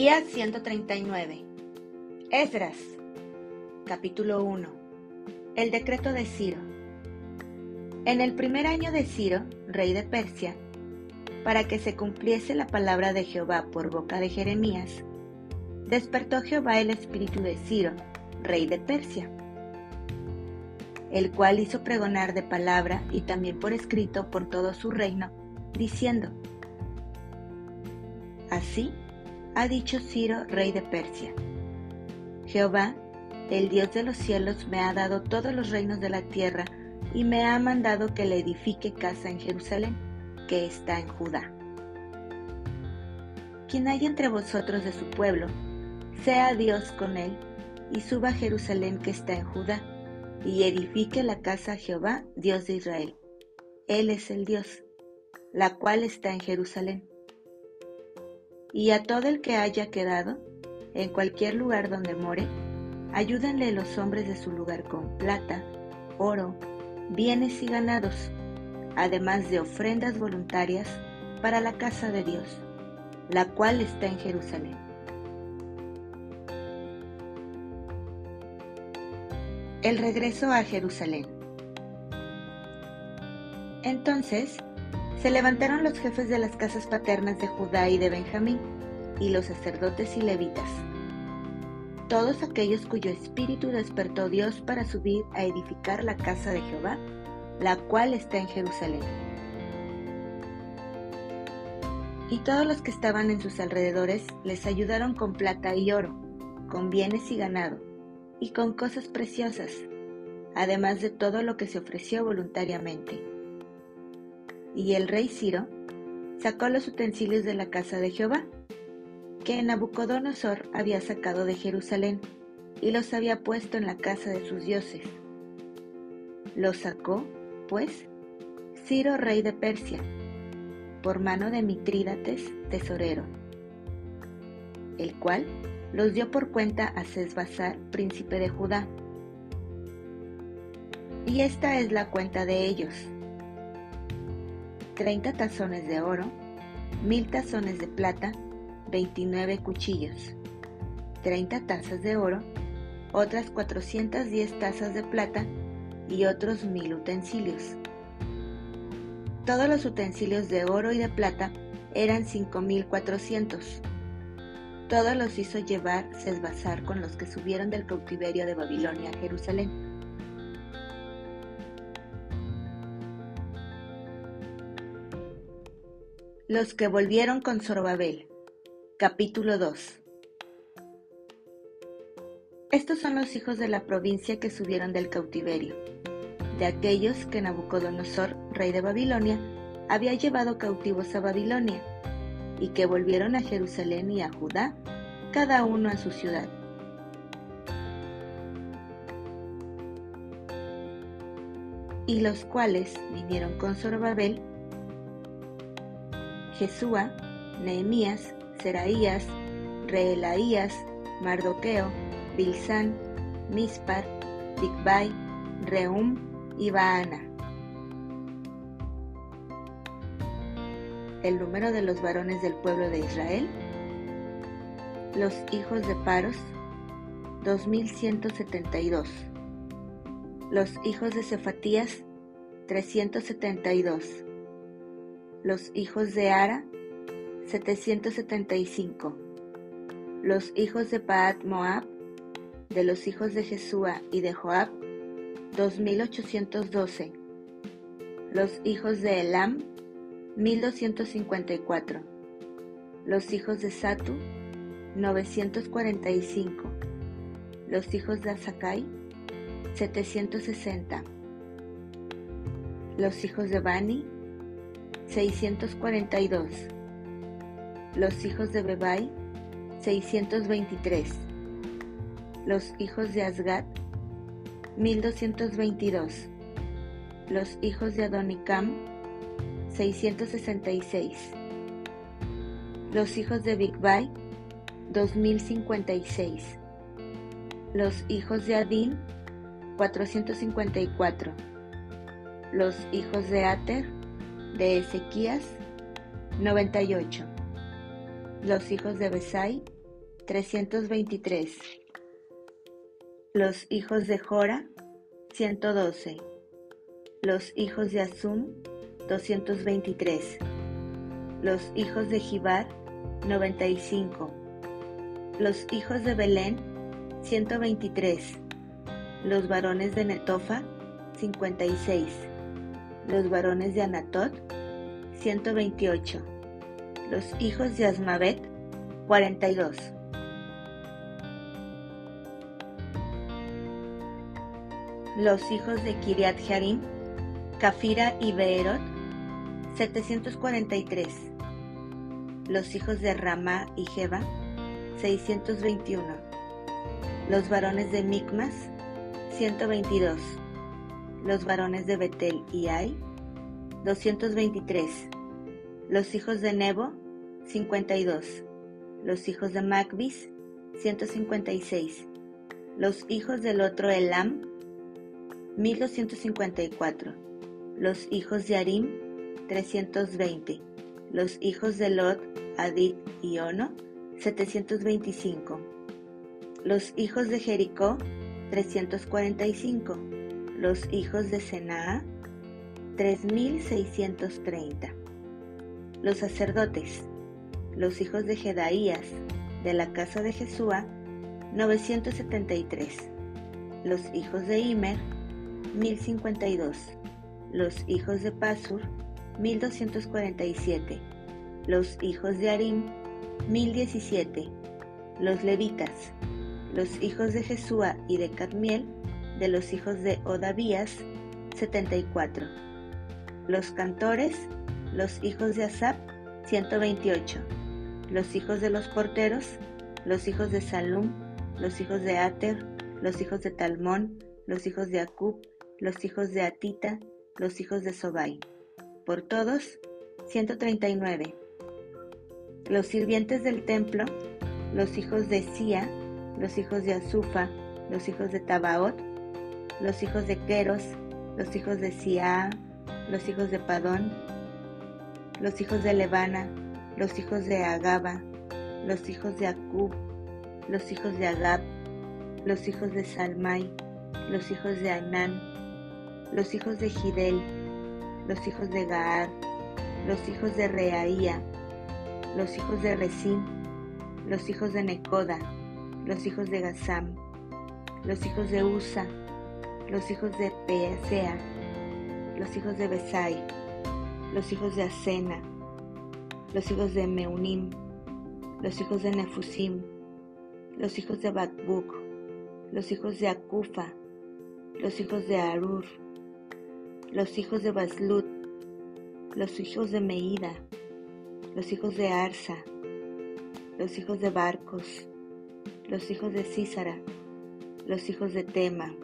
Día 139. Esdras. Capítulo 1. El decreto de Ciro. En el primer año de Ciro, rey de Persia, para que se cumpliese la palabra de Jehová por boca de Jeremías, despertó Jehová el espíritu de Ciro, rey de Persia, el cual hizo pregonar de palabra y también por escrito por todo su reino, diciendo, Así ha dicho Ciro, rey de Persia. Jehová, el Dios de los cielos, me ha dado todos los reinos de la tierra y me ha mandado que le edifique casa en Jerusalén, que está en Judá. Quien haya entre vosotros de su pueblo, sea Dios con él, y suba a Jerusalén que está en Judá, y edifique la casa a Jehová, Dios de Israel. Él es el Dios, la cual está en Jerusalén y a todo el que haya quedado, en cualquier lugar donde more, ayúdenle los hombres de su lugar con plata, oro, bienes y ganados, además de ofrendas voluntarias para la casa de Dios, la cual está en Jerusalén. El regreso a Jerusalén. Entonces, se levantaron los jefes de las casas paternas de Judá y de Benjamín, y los sacerdotes y levitas, todos aquellos cuyo espíritu despertó Dios para subir a edificar la casa de Jehová, la cual está en Jerusalén. Y todos los que estaban en sus alrededores les ayudaron con plata y oro, con bienes y ganado, y con cosas preciosas, además de todo lo que se ofreció voluntariamente y el rey Ciro sacó los utensilios de la casa de Jehová, que Nabucodonosor había sacado de Jerusalén, y los había puesto en la casa de sus dioses. Los sacó, pues, Ciro, rey de Persia, por mano de Mitrídates, tesorero, el cual los dio por cuenta a Sesbazar, príncipe de Judá. Y esta es la cuenta de ellos 30 tazones de oro, 1000 tazones de plata, 29 cuchillos, 30 tazas de oro, otras 410 tazas de plata y otros 1000 utensilios. Todos los utensilios de oro y de plata eran 5400. Todos los hizo llevar Sesbazar con los que subieron del cautiverio de Babilonia a Jerusalén Los que volvieron con Zorobabel. Capítulo 2. Estos son los hijos de la provincia que subieron del cautiverio, de aquellos que Nabucodonosor, rey de Babilonia, había llevado cautivos a Babilonia, y que volvieron a Jerusalén y a Judá, cada uno a su ciudad. Y los cuales vinieron con Zorobabel Jesúa, Nehemías, Seraías, Reelaías, Mardoqueo, Bilsán, Mispar, Bigbai, Reum y Baana. El número de los varones del pueblo de Israel. Los hijos de Paros, 2172. Los hijos de Cefatías, 372 los hijos de Ara, 775. Los hijos de Paat Moab, de los hijos de Jesúa y de Joab, 2812. Los hijos de Elam, 1254. Los hijos de Satu, 945. Los hijos de Asakai, 760. Los hijos de Bani, 642. Los hijos de Bebai, 623. Los hijos de Asgad, 1222. Los hijos de Adonicam, 666. Los hijos de Bigbai, 2056. Los hijos de Adin, 454. Los hijos de Ater, de Ezequías 98. Los hijos de Besai 323. Los hijos de Jora, 112. Los hijos de Azum, 223. Los hijos de Jibar, 95. Los hijos de Belén, 123. Los varones de Netofa, 56. Los varones de Anatot, 128. Los hijos de Asmavet, 42. Los hijos de Kiriat Jarim, Cafira y Beerot, 743. Los hijos de Ramá y Jeba, 621. Los varones de Micmas, 122. Los varones de Betel y Ai, 223. Los hijos de Nebo, 52. Los hijos de Macbis, 156. Los hijos del otro Elam, 1254. Los hijos de Arim, 320. Los hijos de Lot, Adid y Ono, 725. Los hijos de Jericó, 345. Los hijos de Senaa, 3630. Los sacerdotes, los hijos de Jedaías, de la casa de Jesúa, 973. Los hijos de Imer, 1052. Los hijos de Pasur, 1247. Los hijos de Arim, 1017. Los levitas, los hijos de Jesúa y de Cadmiel, de los hijos de Odavías, 74. Los cantores, los hijos de Asap, 128. Los hijos de los porteros, los hijos de Salum, los hijos de Ater, los hijos de Talmón, los hijos de Acub, los hijos de Atita, los hijos de Sobai. Por todos, 139. Los sirvientes del templo, los hijos de Sia, los hijos de Azufa, los hijos de Tabaot, los hijos de Queros, los hijos de Sia, los hijos de Padón, los hijos de Levana, los hijos de Agaba, los hijos de Acub, los hijos de Agab, los hijos de Salmai, los hijos de Anán, los hijos de Gidel, los hijos de Gaar, los hijos de Reaía, los hijos de Resim, los hijos de Necoda, los hijos de Gazam, los hijos de Usa, los hijos de Peasea, los hijos de Besai, los hijos de Asena, los hijos de Meunim, los hijos de Nefusim, los hijos de Bakbuk, los hijos de Akufa, los hijos de Arur, los hijos de Baslut, los hijos de Meida, los hijos de Arsa, los hijos de Barcos, los hijos de Císara, los hijos de Tema,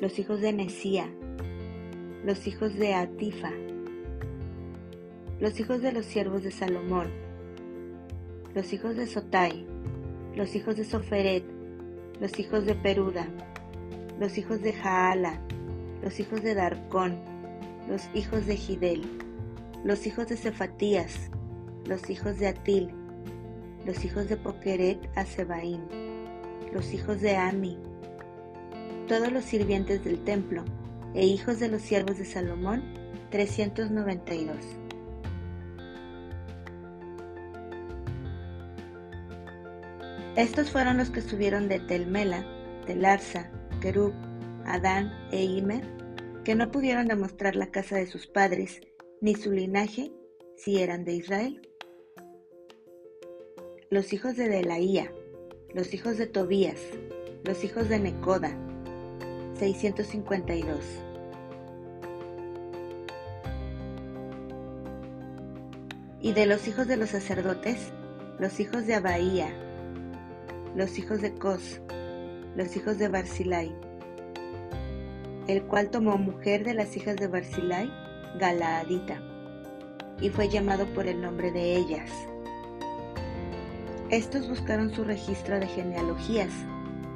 los hijos de Nesía, los hijos de Atifa, los hijos de los siervos de Salomón, los hijos de Sotai, los hijos de Soferet, los hijos de Peruda, los hijos de Jaala, los hijos de Darcón, los hijos de Gidel, los hijos de Cefatías, los hijos de Atil, los hijos de Pokeret a Sebaim, los hijos de Ami, todos los sirvientes del templo, e hijos de los siervos de Salomón, 392. Estos fueron los que subieron de Telmela, de Larsa, Kerub, Adán e Imer, que no pudieron demostrar la casa de sus padres, ni su linaje, si eran de Israel. Los hijos de Delaía, los hijos de Tobías, los hijos de Necoda, 652. Y de los hijos de los sacerdotes, los hijos de Abaía, los hijos de Cos, los hijos de Barzilai, el cual tomó mujer de las hijas de Barzilai, Galaadita, y fue llamado por el nombre de ellas. Estos buscaron su registro de genealogías,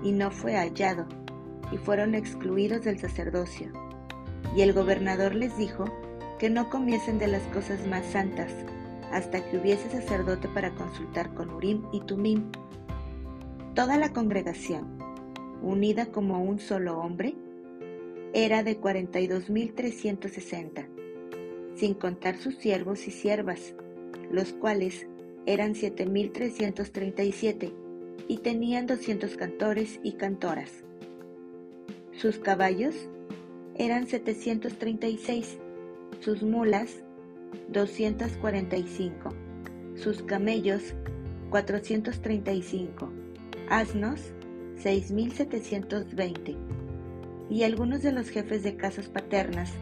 y no fue hallado, y fueron excluidos del sacerdocio. Y el gobernador les dijo que no comiesen de las cosas más santas, hasta que hubiese sacerdote para consultar con Urim y Tumim. Toda la congregación, unida como un solo hombre, era de 42.360, sin contar sus siervos y siervas, los cuales eran 7.337 y tenían 200 cantores y cantoras. Sus caballos eran 736, sus mulas 245, sus camellos 435, asnos 6720. Y algunos de los jefes de casas paternas,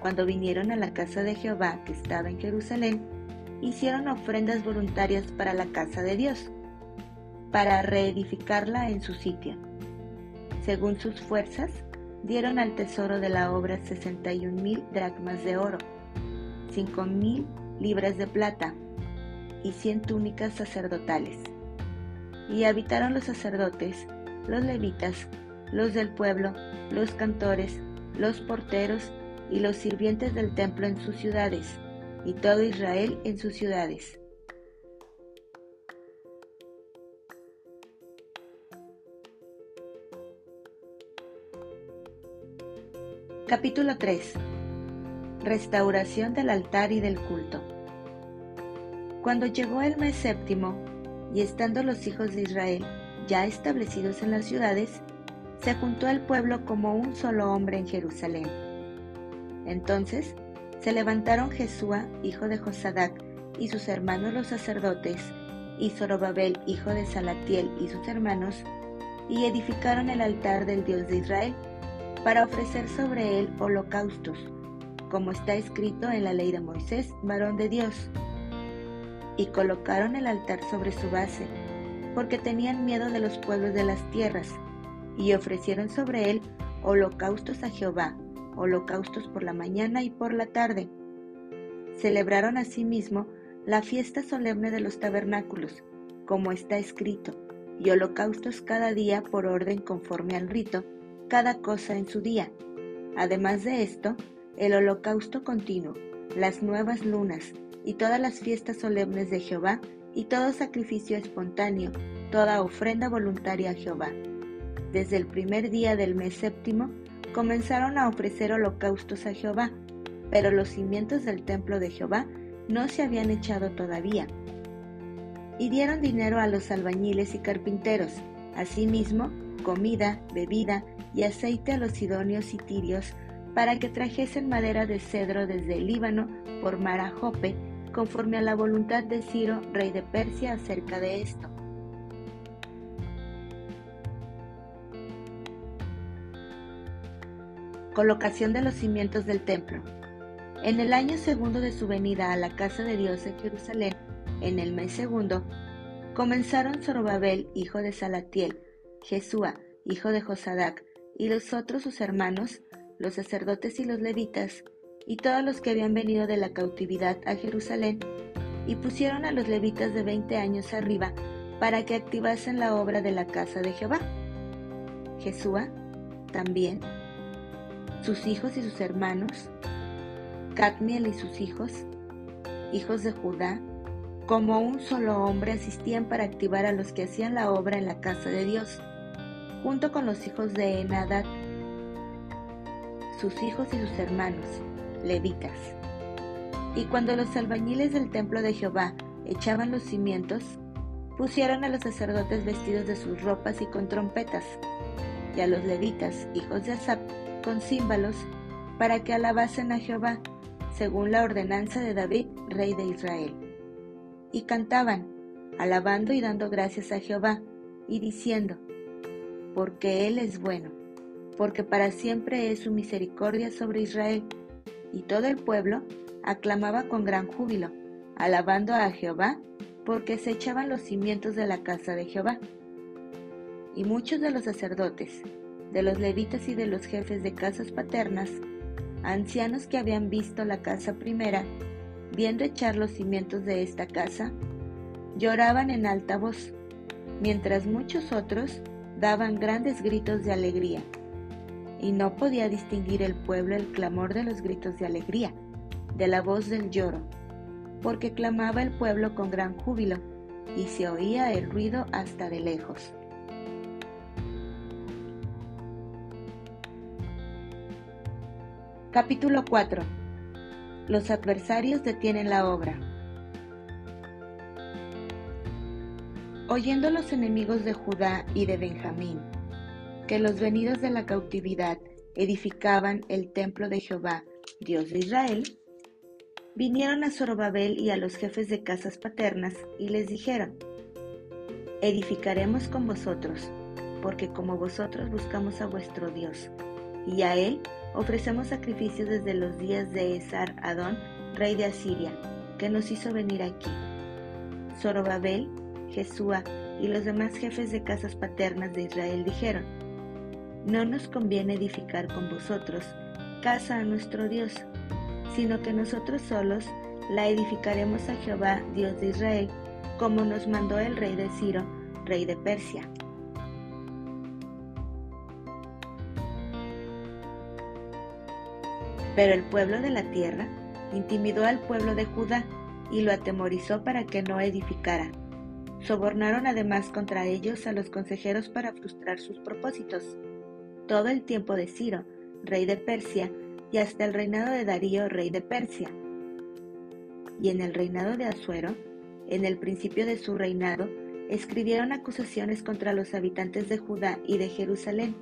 cuando vinieron a la casa de Jehová que estaba en Jerusalén, hicieron ofrendas voluntarias para la casa de Dios, para reedificarla en su sitio. Según sus fuerzas, dieron al tesoro de la obra 61 mil dracmas de oro, cinco mil libras de plata y cien túnicas sacerdotales. Y habitaron los sacerdotes, los levitas, los del pueblo, los cantores, los porteros y los sirvientes del templo en sus ciudades, y todo Israel en sus ciudades. Capítulo 3 Restauración del altar y del culto. Cuando llegó el mes séptimo, y estando los hijos de Israel ya establecidos en las ciudades, se juntó el pueblo como un solo hombre en Jerusalén. Entonces se levantaron Jesúa, hijo de Josadac, y sus hermanos los sacerdotes, y Zorobabel, hijo de Salatiel, y sus hermanos, y edificaron el altar del Dios de Israel, para ofrecer sobre él holocaustos como está escrito en la ley de Moisés, varón de Dios. Y colocaron el altar sobre su base, porque tenían miedo de los pueblos de las tierras, y ofrecieron sobre él holocaustos a Jehová, holocaustos por la mañana y por la tarde. Celebraron asimismo la fiesta solemne de los tabernáculos, como está escrito, y holocaustos cada día por orden conforme al rito, cada cosa en su día. Además de esto, el holocausto continuo, las nuevas lunas y todas las fiestas solemnes de Jehová y todo sacrificio espontáneo, toda ofrenda voluntaria a Jehová. Desde el primer día del mes séptimo comenzaron a ofrecer holocaustos a Jehová, pero los cimientos del templo de Jehová no se habían echado todavía. Y dieron dinero a los albañiles y carpinteros, asimismo comida, bebida y aceite a los sidonios y tirios para que trajesen madera de cedro desde el Líbano por mar a Jope, conforme a la voluntad de Ciro, rey de Persia, acerca de esto. Colocación de los cimientos del templo. En el año segundo de su venida a la casa de Dios en Jerusalén, en el mes segundo, comenzaron Zorobabel, hijo de Salatiel, Jesúa, hijo de Josadac, y los otros sus hermanos, los sacerdotes y los levitas, y todos los que habían venido de la cautividad a Jerusalén, y pusieron a los levitas de veinte años arriba para que activasen la obra de la casa de Jehová. Jesúa también, sus hijos y sus hermanos, Cadmiel y sus hijos, hijos de Judá, como un solo hombre asistían para activar a los que hacían la obra en la casa de Dios, junto con los hijos de Enadad, sus hijos y sus hermanos, levitas. Y cuando los albañiles del templo de Jehová echaban los cimientos, pusieron a los sacerdotes vestidos de sus ropas y con trompetas, y a los levitas, hijos de Asap, con címbalos, para que alabasen a Jehová, según la ordenanza de David, rey de Israel. Y cantaban, alabando y dando gracias a Jehová, y diciendo, porque Él es bueno porque para siempre es su misericordia sobre Israel. Y todo el pueblo aclamaba con gran júbilo, alabando a Jehová, porque se echaban los cimientos de la casa de Jehová. Y muchos de los sacerdotes, de los levitas y de los jefes de casas paternas, ancianos que habían visto la casa primera, viendo echar los cimientos de esta casa, lloraban en alta voz, mientras muchos otros daban grandes gritos de alegría y no podía distinguir el pueblo el clamor de los gritos de alegría, de la voz del lloro. porque clamaba el pueblo con gran júbilo, y se oía el ruido hasta de lejos. Capítulo 4 Los adversarios detienen la obra. Oyendo los enemigos de Judá y de Benjamín, que los venidos de la cautividad edificaban el templo de Jehová, Dios de Israel, vinieron a Zorobabel y a los jefes de casas paternas y les dijeron, edificaremos con vosotros, porque como vosotros buscamos a vuestro Dios, y a él ofrecemos sacrificios desde los días de Esar Adón, rey de Asiria, que nos hizo venir aquí. Zorobabel, Jesúa y los demás jefes de casas paternas de Israel dijeron, no nos conviene edificar con vosotros casa a nuestro Dios, sino que nosotros solos la edificaremos a Jehová, Dios de Israel, como nos mandó el rey de Ciro, rey de Persia. Pero el pueblo de la tierra intimidó al pueblo de Judá y lo atemorizó para que no edificara. Sobornaron además contra ellos a los consejeros para frustrar sus propósitos todo el tiempo de Ciro, rey de Persia, y hasta el reinado de Darío, rey de Persia. Y en el reinado de Asuero, en el principio de su reinado, escribieron acusaciones contra los habitantes de Judá y de Jerusalén.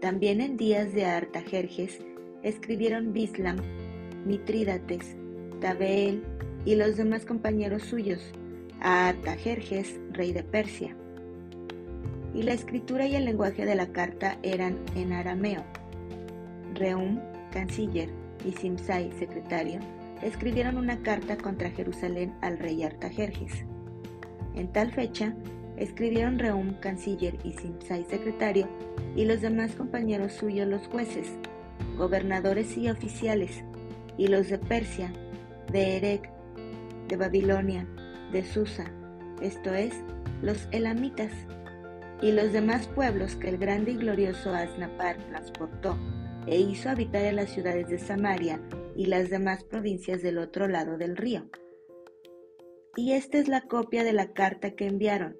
También en días de Artajerjes escribieron Bislam, Mitrídates, Tabeel y los demás compañeros suyos, a Artajerjes, rey de Persia y la escritura y el lenguaje de la carta eran en arameo. Reum, canciller, y Simsai, secretario, escribieron una carta contra Jerusalén al rey Artajerjes. En tal fecha, escribieron Reum, canciller, y Simsai, secretario, y los demás compañeros suyos los jueces, gobernadores y oficiales, y los de Persia, de Erec, de Babilonia, de Susa, esto es, los elamitas, y los demás pueblos que el grande y glorioso Asnapar transportó e hizo habitar en las ciudades de Samaria y las demás provincias del otro lado del río. Y esta es la copia de la carta que enviaron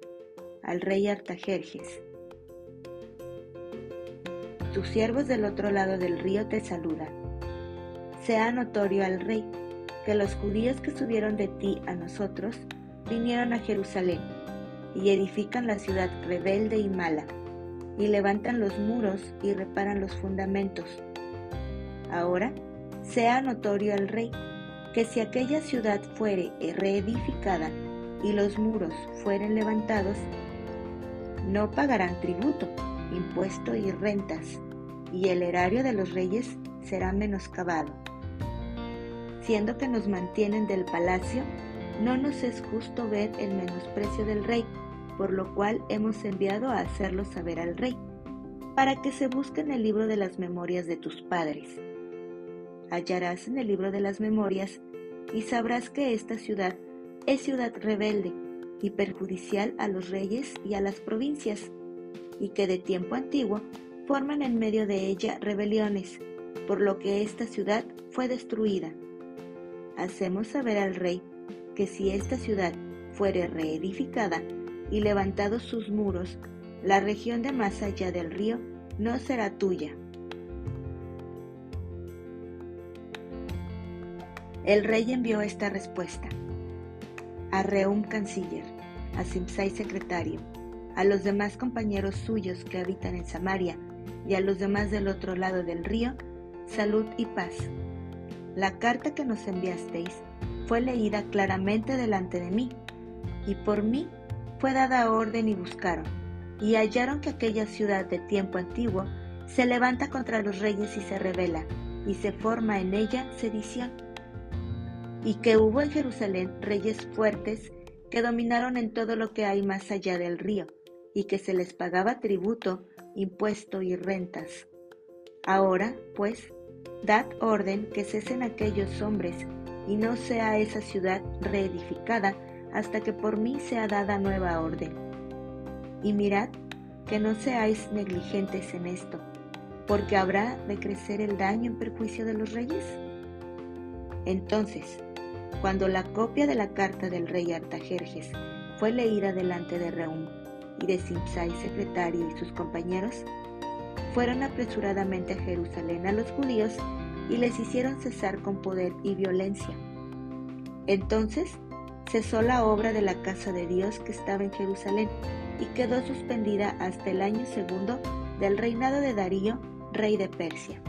al rey Artajerjes. Tus siervos del otro lado del río te saludan. Sea notorio al rey que los judíos que subieron de ti a nosotros vinieron a Jerusalén y edifican la ciudad rebelde y mala, y levantan los muros y reparan los fundamentos. Ahora sea notorio al rey que si aquella ciudad fuere reedificada y los muros fueren levantados, no pagarán tributo, impuesto y rentas, y el erario de los reyes será menoscabado. Siendo que nos mantienen del palacio, no nos es justo ver el menosprecio del rey, por lo cual hemos enviado a hacerlo saber al rey, para que se busque en el libro de las memorias de tus padres. Hallarás en el libro de las memorias y sabrás que esta ciudad es ciudad rebelde y perjudicial a los reyes y a las provincias, y que de tiempo antiguo forman en medio de ella rebeliones, por lo que esta ciudad fue destruida. Hacemos saber al rey que si esta ciudad fuere reedificada, y levantados sus muros, la región de más allá del río no será tuya. El rey envió esta respuesta a Reum canciller, a Simsai secretario, a los demás compañeros suyos que habitan en Samaria y a los demás del otro lado del río, salud y paz. La carta que nos enviasteis fue leída claramente delante de mí, y por mí fue dada orden y buscaron, y hallaron que aquella ciudad de tiempo antiguo se levanta contra los reyes y se revela, y se forma en ella sedición. Y que hubo en Jerusalén reyes fuertes que dominaron en todo lo que hay más allá del río, y que se les pagaba tributo, impuesto y rentas. Ahora, pues, dad orden que cesen aquellos hombres, y no sea esa ciudad reedificada, hasta que por mí sea dada nueva orden. Y mirad que no seáis negligentes en esto, porque habrá de crecer el daño en perjuicio de los reyes. Entonces, Cuando la copia de la carta del rey Artajerjes fue leída delante de Reum y de Simsai, secretario, y sus compañeros, fueron apresuradamente a Jerusalén a los judíos y les hicieron cesar con poder y violencia. Entonces cesó la obra de la casa de Dios que estaba en Jerusalén y quedó suspendida hasta el año segundo del reinado de Darío, rey de Persia.